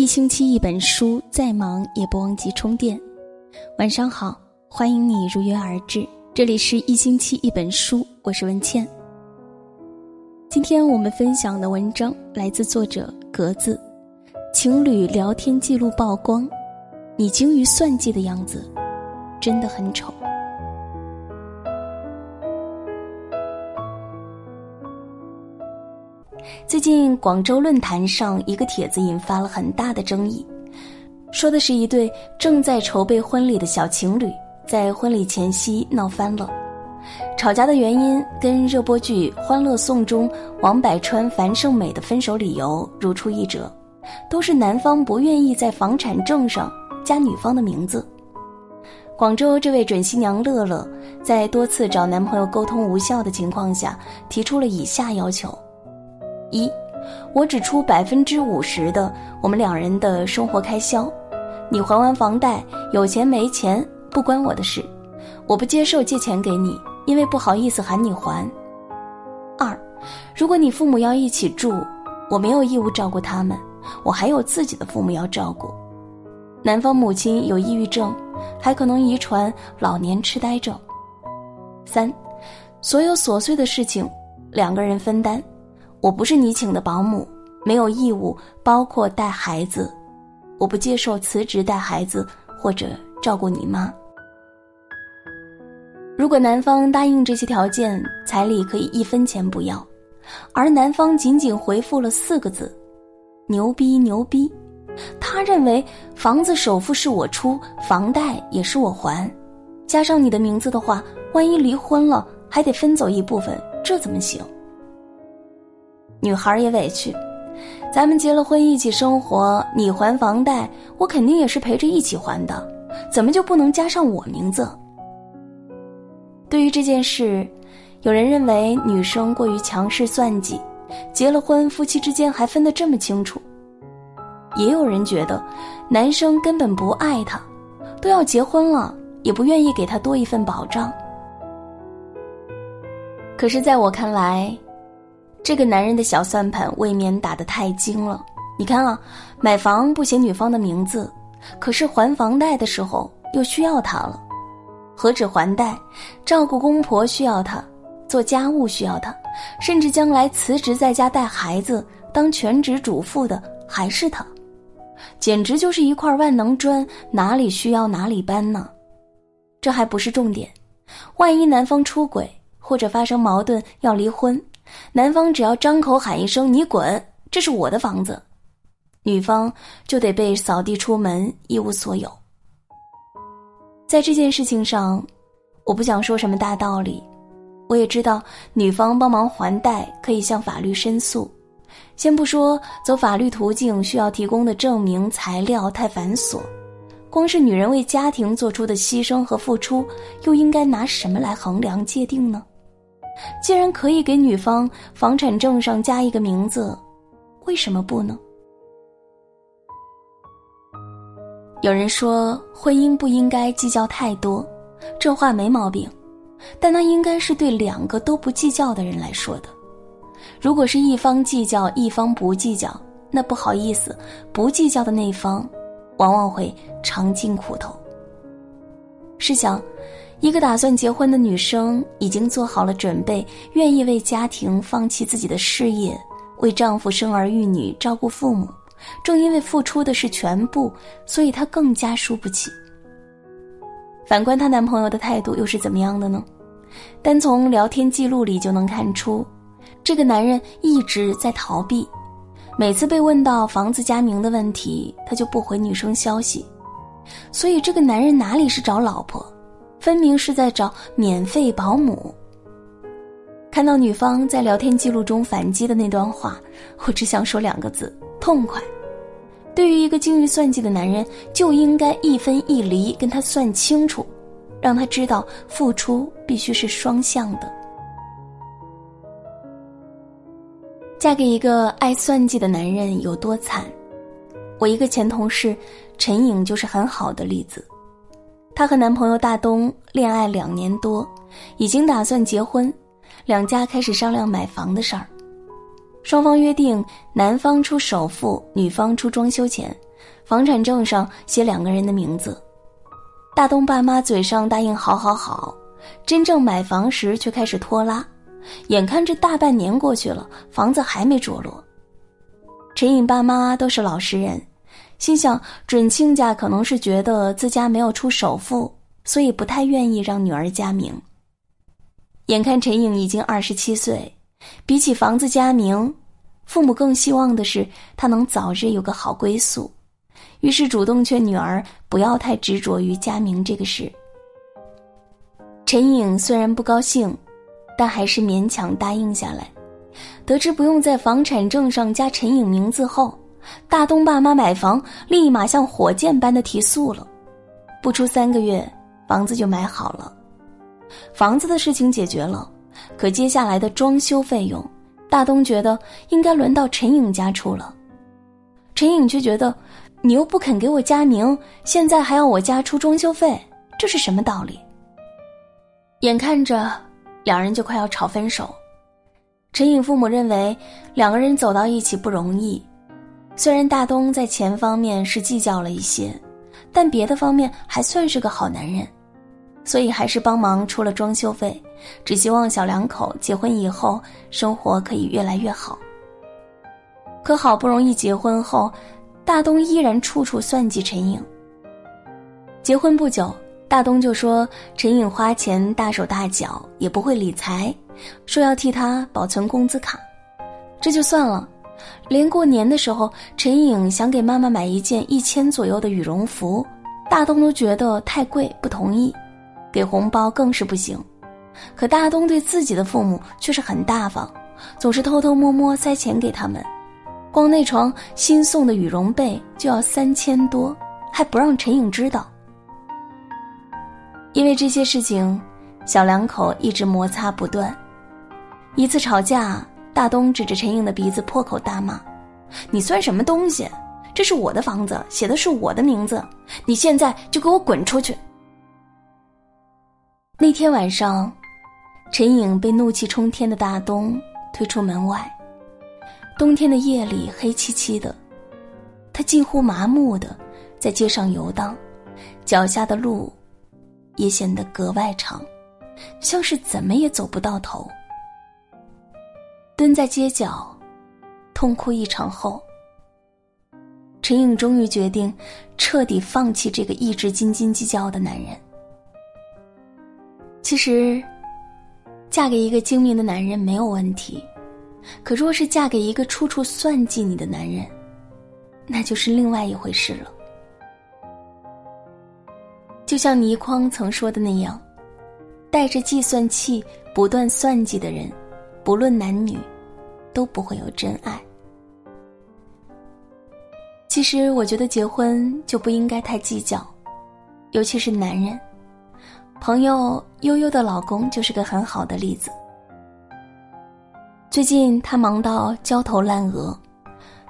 一星期一本书，再忙也不忘记充电。晚上好，欢迎你如约而至。这里是一星期一本书，我是文倩。今天我们分享的文章来自作者格子。情侣聊天记录曝光，你精于算计的样子，真的很丑。最近广州论坛上一个帖子引发了很大的争议，说的是一对正在筹备婚礼的小情侣在婚礼前夕闹翻了，吵架的原因跟热播剧《欢乐颂》中王百川、樊胜美的分手理由如出一辙，都是男方不愿意在房产证上加女方的名字。广州这位准新娘乐乐，在多次找男朋友沟通无效的情况下，提出了以下要求。一，我只出百分之五十的我们两人的生活开销，你还完房贷，有钱没钱不关我的事，我不接受借钱给你，因为不好意思喊你还。二，如果你父母要一起住，我没有义务照顾他们，我还有自己的父母要照顾，男方母亲有抑郁症，还可能遗传老年痴呆症。三，所有琐碎的事情，两个人分担。我不是你请的保姆，没有义务包括带孩子，我不接受辞职带孩子或者照顾你妈。如果男方答应这些条件，彩礼可以一分钱不要，而男方仅仅回复了四个字：“牛逼牛逼”，他认为房子首付是我出，房贷也是我还，加上你的名字的话，万一离婚了还得分走一部分，这怎么行？女孩也委屈，咱们结了婚一起生活，你还房贷，我肯定也是陪着一起还的，怎么就不能加上我名字？对于这件事，有人认为女生过于强势算计，结了婚夫妻之间还分得这么清楚；也有人觉得，男生根本不爱她，都要结婚了，也不愿意给她多一份保障。可是，在我看来，这个男人的小算盘未免打得太精了。你看啊，买房不写女方的名字，可是还房贷的时候又需要他了。何止还贷，照顾公婆需要他，做家务需要他，甚至将来辞职在家带孩子当全职主妇的还是他，简直就是一块万能砖，哪里需要哪里搬呢？这还不是重点，万一男方出轨或者发生矛盾要离婚。男方只要张口喊一声“你滚”，这是我的房子，女方就得被扫地出门，一无所有。在这件事情上，我不想说什么大道理，我也知道女方帮忙还贷可以向法律申诉，先不说走法律途径需要提供的证明材料太繁琐，光是女人为家庭做出的牺牲和付出，又应该拿什么来衡量界定呢？既然可以给女方房产证上加一个名字，为什么不呢？有人说婚姻不应该计较太多，这话没毛病，但那应该是对两个都不计较的人来说的。如果是一方计较，一方不计较，那不好意思，不计较的那方，往往会尝尽苦头。试想。一个打算结婚的女生已经做好了准备，愿意为家庭放弃自己的事业，为丈夫生儿育女、照顾父母。正因为付出的是全部，所以她更加输不起。反观她男朋友的态度又是怎么样的呢？单从聊天记录里就能看出，这个男人一直在逃避。每次被问到房子加名的问题，他就不回女生消息。所以这个男人哪里是找老婆？分明是在找免费保姆。看到女方在聊天记录中反击的那段话，我只想说两个字：痛快。对于一个精于算计的男人，就应该一分一厘跟他算清楚，让他知道付出必须是双向的。嫁给一个爱算计的男人有多惨？我一个前同事陈颖就是很好的例子。她和男朋友大东恋爱两年多，已经打算结婚，两家开始商量买房的事儿。双方约定男方出首付，女方出装修钱，房产证上写两个人的名字。大东爸妈嘴上答应好好好，真正买房时却开始拖拉，眼看着大半年过去了，房子还没着落。陈颖爸妈都是老实人，心想准亲家可能是觉得自家没有出首付，所以不太愿意让女儿加名。眼看陈颖已经二十七岁，比起房子加名，父母更希望的是她能早日有个好归宿。于是主动劝女儿不要太执着于佳名这个事。陈颖虽然不高兴，但还是勉强答应下来。得知不用在房产证上加陈颖名字后，大东爸妈买房立马像火箭般的提速了。不出三个月，房子就买好了。房子的事情解决了，可接下来的装修费用，大东觉得应该轮到陈颖家出了。陈颖却觉得。你又不肯给我加名，现在还要我家出装修费，这是什么道理？眼看着两人就快要吵分手，陈颖父母认为两个人走到一起不容易。虽然大东在钱方面是计较了一些，但别的方面还算是个好男人，所以还是帮忙出了装修费，只希望小两口结婚以后生活可以越来越好。可好不容易结婚后。大东依然处处算计陈颖。结婚不久，大东就说陈颖花钱大手大脚，也不会理财，说要替他保存工资卡。这就算了，连过年的时候，陈颖想给妈妈买一件一千左右的羽绒服，大东都觉得太贵，不同意。给红包更是不行。可大东对自己的父母却是很大方，总是偷偷摸摸塞钱给他们。光那床新送的羽绒被就要三千多，还不让陈颖知道。因为这些事情，小两口一直摩擦不断。一次吵架，大东指着陈颖的鼻子破口大骂：“你算什么东西？这是我的房子，写的是我的名字，你现在就给我滚出去！”那天晚上，陈颖被怒气冲天的大东推出门外。冬天的夜里，黑漆漆的，他近乎麻木的在街上游荡，脚下的路也显得格外长，像是怎么也走不到头。蹲在街角，痛哭一场后，陈颖终于决定彻底放弃这个一直斤斤计较的男人。其实，嫁给一个精明的男人没有问题。可若是嫁给一个处处算计你的男人，那就是另外一回事了。就像倪匡曾说的那样，带着计算器不断算计的人，不论男女，都不会有真爱。其实，我觉得结婚就不应该太计较，尤其是男人。朋友悠悠的老公就是个很好的例子。最近她忙到焦头烂额，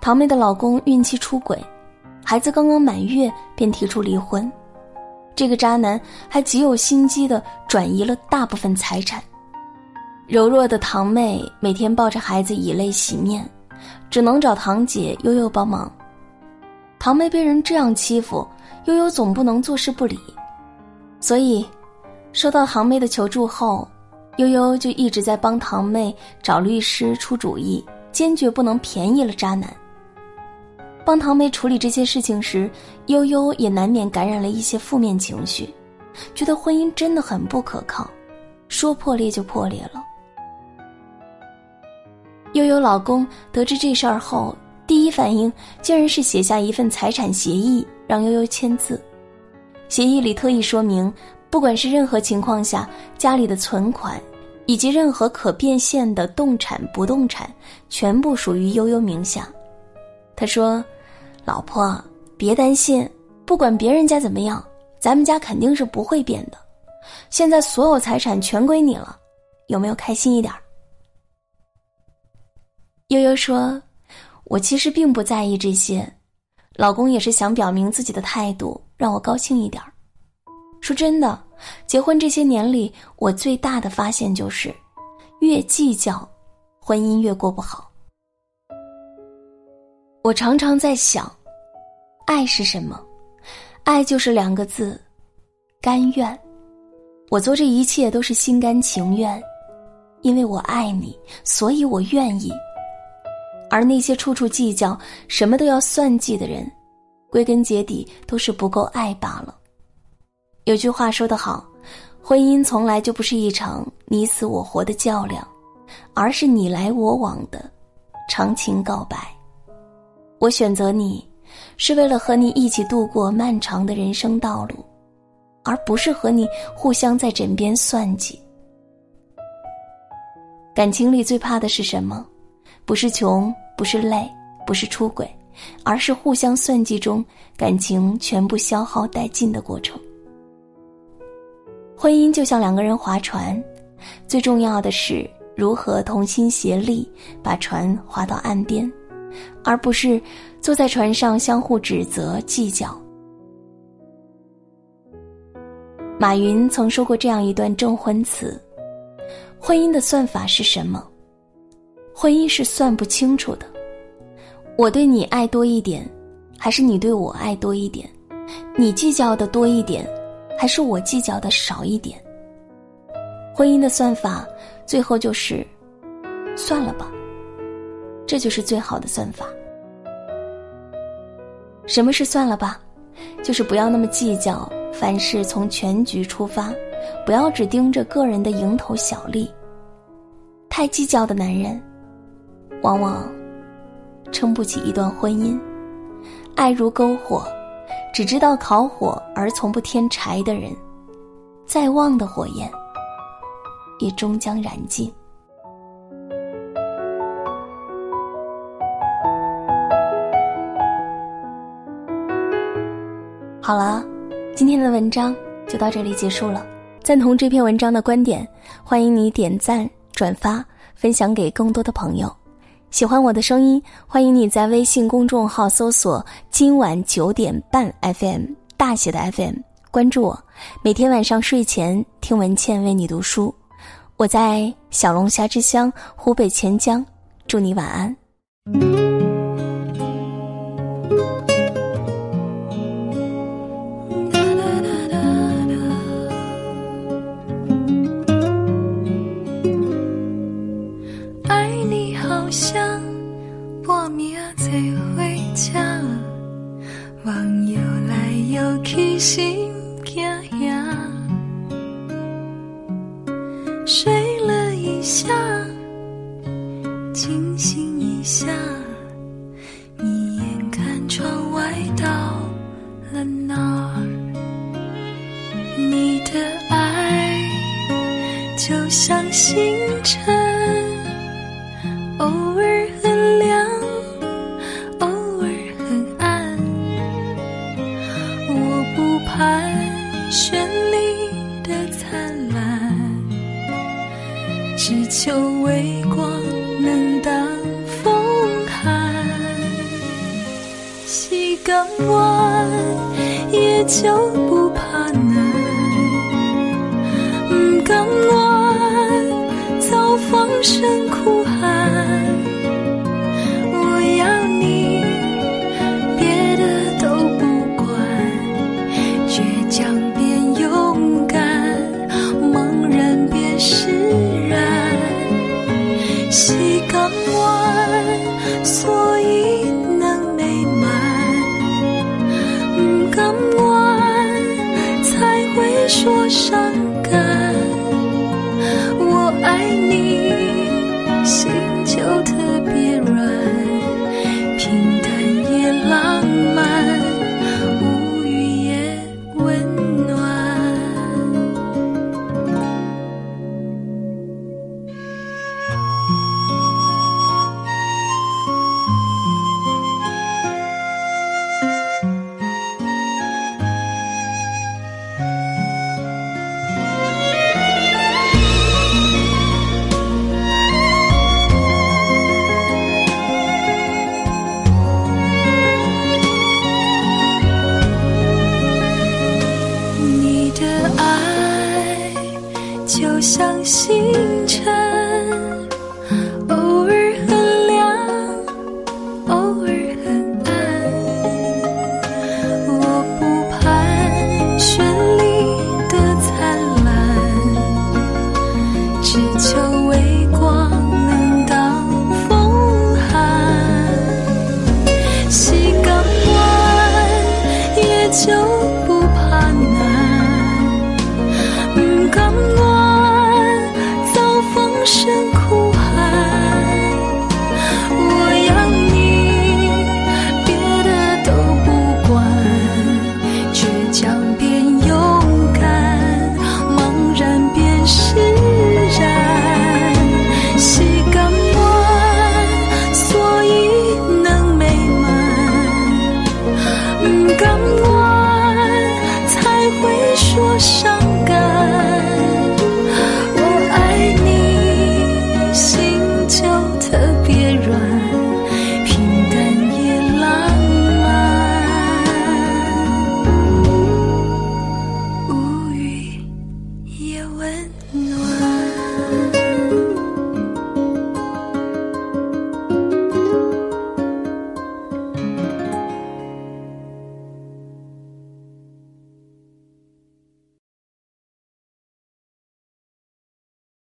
堂妹的老公孕期出轨，孩子刚刚满月便提出离婚，这个渣男还极有心机的转移了大部分财产。柔弱的堂妹每天抱着孩子以泪洗面，只能找堂姐悠悠帮忙。堂妹被人这样欺负，悠悠总不能坐视不理，所以收到堂妹的求助后。悠悠就一直在帮堂妹找律师出主意，坚决不能便宜了渣男。帮堂妹处理这些事情时，悠悠也难免感染了一些负面情绪，觉得婚姻真的很不可靠，说破裂就破裂了。悠悠老公得知这事儿后，第一反应竟然是写下一份财产协议让悠悠签字，协议里特意说明。不管是任何情况下，家里的存款，以及任何可变现的动产、不动产，全部属于悠悠名下。他说：“老婆，别担心，不管别人家怎么样，咱们家肯定是不会变的。现在所有财产全归你了，有没有开心一点？”悠悠说：“我其实并不在意这些，老公也是想表明自己的态度，让我高兴一点儿。”说真的，结婚这些年里，我最大的发现就是，越计较，婚姻越过不好。我常常在想，爱是什么？爱就是两个字：甘愿。我做这一切都是心甘情愿，因为我爱你，所以我愿意。而那些处处计较、什么都要算计的人，归根结底都是不够爱罢了。有句话说得好，婚姻从来就不是一场你死我活的较量，而是你来我往的长情告白。我选择你，是为了和你一起度过漫长的人生道路，而不是和你互相在枕边算计。感情里最怕的是什么？不是穷，不是累，不是出轨，而是互相算计中感情全部消耗殆尽的过程。婚姻就像两个人划船，最重要的是如何同心协力把船划到岸边，而不是坐在船上相互指责计较。马云曾说过这样一段证婚词：婚姻的算法是什么？婚姻是算不清楚的。我对你爱多一点，还是你对我爱多一点？你计较的多一点。还是我计较的少一点。婚姻的算法，最后就是算了吧，这就是最好的算法。什么是算了吧？就是不要那么计较，凡事从全局出发，不要只盯着个人的蝇头小利。太计较的男人，往往撑不起一段婚姻。爱如篝火。只知道烤火而从不添柴的人，再旺的火焰，也终将燃尽。好了，今天的文章就到这里结束了。赞同这篇文章的观点，欢迎你点赞、转发、分享给更多的朋友。喜欢我的声音，欢迎你在微信公众号搜索“今晚九点半 FM” 大写的 FM，关注我。每天晚上睡前听文倩为你读书。我在小龙虾之乡湖北潜江，祝你晚安。心惊呀，睡了一下。绚丽的灿烂，只求微光能挡风寒。细钢弯，也就不怕难。钢弯。放声就像星辰。